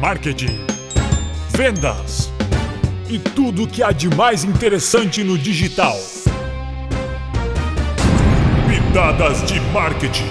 marketing, vendas e tudo o que há de mais interessante no digital. Pitadas de marketing.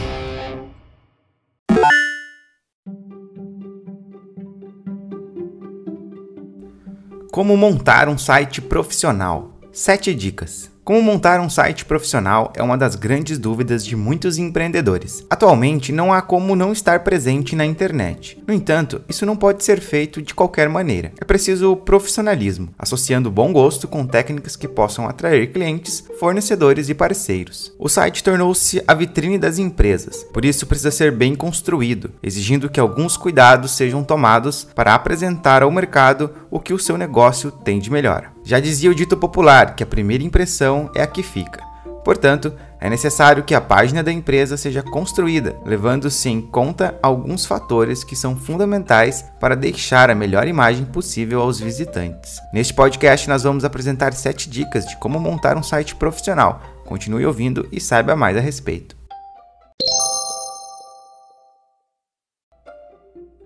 Como montar um site profissional? 7 dicas. Como montar um site profissional é uma das grandes dúvidas de muitos empreendedores. Atualmente, não há como não estar presente na internet. No entanto, isso não pode ser feito de qualquer maneira. É preciso profissionalismo, associando bom gosto com técnicas que possam atrair clientes, fornecedores e parceiros. O site tornou-se a vitrine das empresas, por isso precisa ser bem construído, exigindo que alguns cuidados sejam tomados para apresentar ao mercado o que o seu negócio tem de melhor. Já dizia o dito popular que a primeira impressão é a que fica. Portanto, é necessário que a página da empresa seja construída, levando-se em conta alguns fatores que são fundamentais para deixar a melhor imagem possível aos visitantes. Neste podcast, nós vamos apresentar 7 dicas de como montar um site profissional. Continue ouvindo e saiba mais a respeito.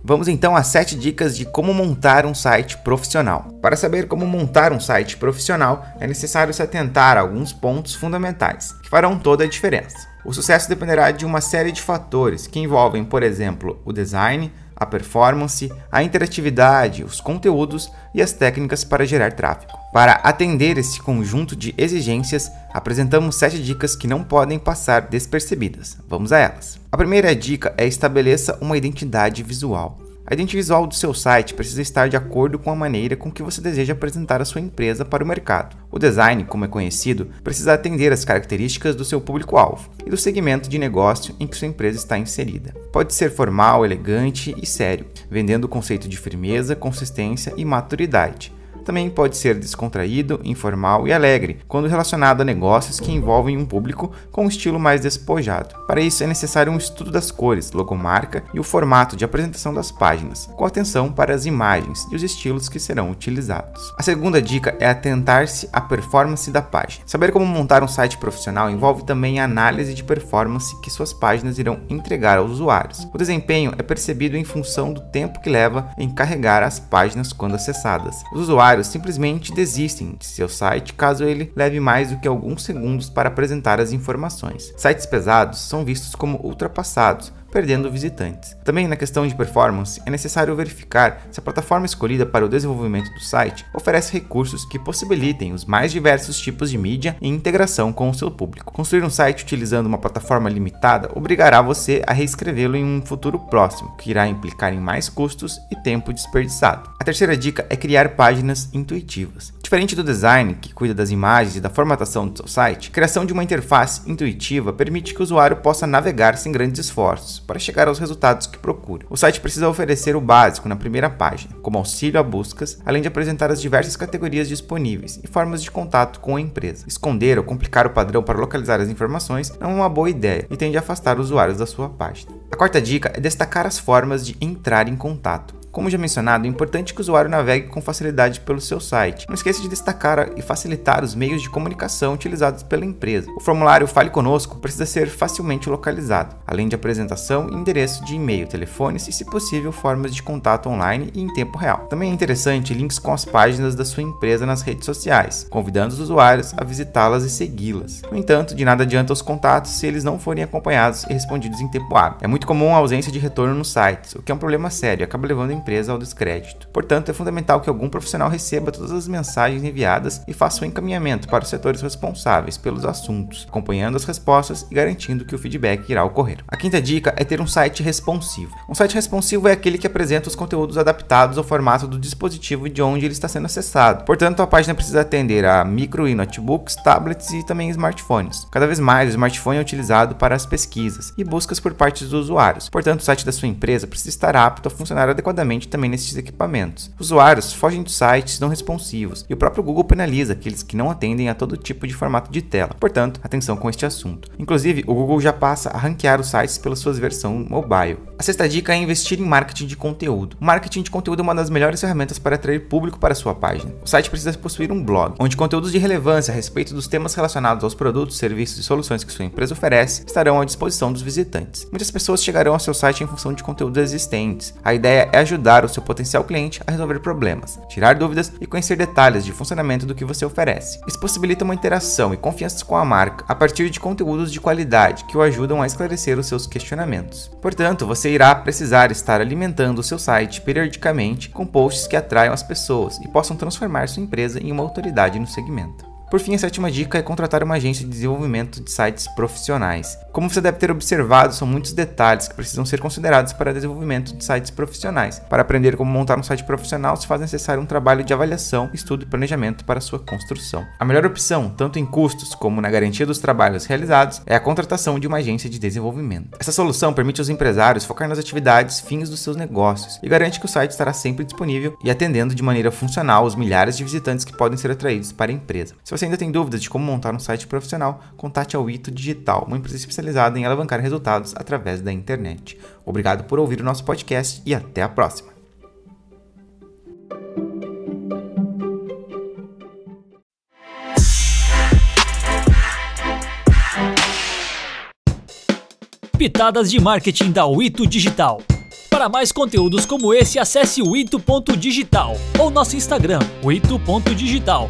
Vamos então às 7 dicas de como montar um site profissional. Para saber como montar um site profissional, é necessário se atentar a alguns pontos fundamentais, que farão toda a diferença. O sucesso dependerá de uma série de fatores que envolvem, por exemplo, o design, a performance, a interatividade, os conteúdos e as técnicas para gerar tráfego. Para atender esse conjunto de exigências, apresentamos 7 dicas que não podem passar despercebidas. Vamos a elas. A primeira dica é estabeleça uma identidade visual. A identidade visual do seu site precisa estar de acordo com a maneira com que você deseja apresentar a sua empresa para o mercado. O design, como é conhecido, precisa atender às características do seu público-alvo e do segmento de negócio em que sua empresa está inserida. Pode ser formal, elegante e sério, vendendo o conceito de firmeza, consistência e maturidade também pode ser descontraído, informal e alegre, quando relacionado a negócios que envolvem um público com um estilo mais despojado. Para isso é necessário um estudo das cores, logomarca e o formato de apresentação das páginas, com atenção para as imagens e os estilos que serão utilizados. A segunda dica é atentar-se à performance da página. Saber como montar um site profissional envolve também a análise de performance que suas páginas irão entregar aos usuários. O desempenho é percebido em função do tempo que leva em carregar as páginas quando acessadas. Os usuários usuários simplesmente desistem de seu site caso ele leve mais do que alguns segundos para apresentar as informações. Sites pesados são vistos como ultrapassados, perdendo visitantes. Também na questão de performance, é necessário verificar se a plataforma escolhida para o desenvolvimento do site oferece recursos que possibilitem os mais diversos tipos de mídia e integração com o seu público. Construir um site utilizando uma plataforma limitada obrigará você a reescrevê-lo em um futuro próximo, que irá implicar em mais custos e tempo desperdiçado. A terceira dica é criar páginas intuitivas. Diferente do design, que cuida das imagens e da formatação do seu site, a criação de uma interface intuitiva permite que o usuário possa navegar sem grandes esforços para chegar aos resultados que procura. O site precisa oferecer o básico na primeira página, como auxílio a buscas, além de apresentar as diversas categorias disponíveis e formas de contato com a empresa. Esconder ou complicar o padrão para localizar as informações não é uma boa ideia e tende a afastar os usuários da sua página. A quarta dica é destacar as formas de entrar em contato. Como já mencionado, é importante que o usuário navegue com facilidade pelo seu site. Não esqueça de destacar e facilitar os meios de comunicação utilizados pela empresa. O formulário Fale Conosco precisa ser facilmente localizado, além de apresentação endereço de e-mail, telefones e, se possível, formas de contato online e em tempo real. Também é interessante links com as páginas da sua empresa nas redes sociais, convidando os usuários a visitá-las e segui-las. No entanto, de nada adianta os contatos se eles não forem acompanhados e respondidos em tempo hábil. É muito comum a ausência de retorno nos sites, o que é um problema sério acaba levando em empresa ao descrédito. Portanto, é fundamental que algum profissional receba todas as mensagens enviadas e faça o um encaminhamento para os setores responsáveis pelos assuntos, acompanhando as respostas e garantindo que o feedback irá ocorrer. A quinta dica é ter um site responsivo. Um site responsivo é aquele que apresenta os conteúdos adaptados ao formato do dispositivo de onde ele está sendo acessado. Portanto, a página precisa atender a micro e notebooks, tablets e também smartphones. Cada vez mais, o smartphone é utilizado para as pesquisas e buscas por parte dos usuários. Portanto, o site da sua empresa precisa estar apto a funcionar adequadamente também nesses equipamentos. Usuários fogem de sites não responsivos e o próprio Google penaliza aqueles que não atendem a todo tipo de formato de tela. Portanto, atenção com este assunto. Inclusive, o Google já passa a ranquear os sites pela sua versão mobile. A sexta dica é investir em marketing de conteúdo. O marketing de conteúdo é uma das melhores ferramentas para atrair público para sua página. O site precisa possuir um blog, onde conteúdos de relevância a respeito dos temas relacionados aos produtos, serviços e soluções que sua empresa oferece estarão à disposição dos visitantes. Muitas pessoas chegarão ao seu site em função de conteúdos existentes. A ideia é ajudar o seu potencial cliente a resolver problemas, tirar dúvidas e conhecer detalhes de funcionamento do que você oferece. Isso possibilita uma interação e confiança com a marca a partir de conteúdos de qualidade que o ajudam a esclarecer os seus questionamentos. Portanto, você irá precisar estar alimentando o seu site periodicamente com posts que atraiam as pessoas e possam transformar sua empresa em uma autoridade no segmento. Por fim, a sétima dica é contratar uma agência de desenvolvimento de sites profissionais. Como você deve ter observado, são muitos detalhes que precisam ser considerados para desenvolvimento de sites profissionais. Para aprender como montar um site profissional, se faz necessário um trabalho de avaliação, estudo e planejamento para sua construção. A melhor opção, tanto em custos como na garantia dos trabalhos realizados, é a contratação de uma agência de desenvolvimento. Essa solução permite aos empresários focar nas atividades fins dos seus negócios e garante que o site estará sempre disponível e atendendo de maneira funcional os milhares de visitantes que podem ser atraídos para a empresa. Se você ainda tem dúvidas de como montar um site profissional, contate a Ito Digital, uma empresa especializada em alavancar resultados através da internet. Obrigado por ouvir o nosso podcast e até a próxima. Pitadas de marketing da Wito Digital. Para mais conteúdos como esse, acesse o ito.digital ou nosso Instagram, ito.digital.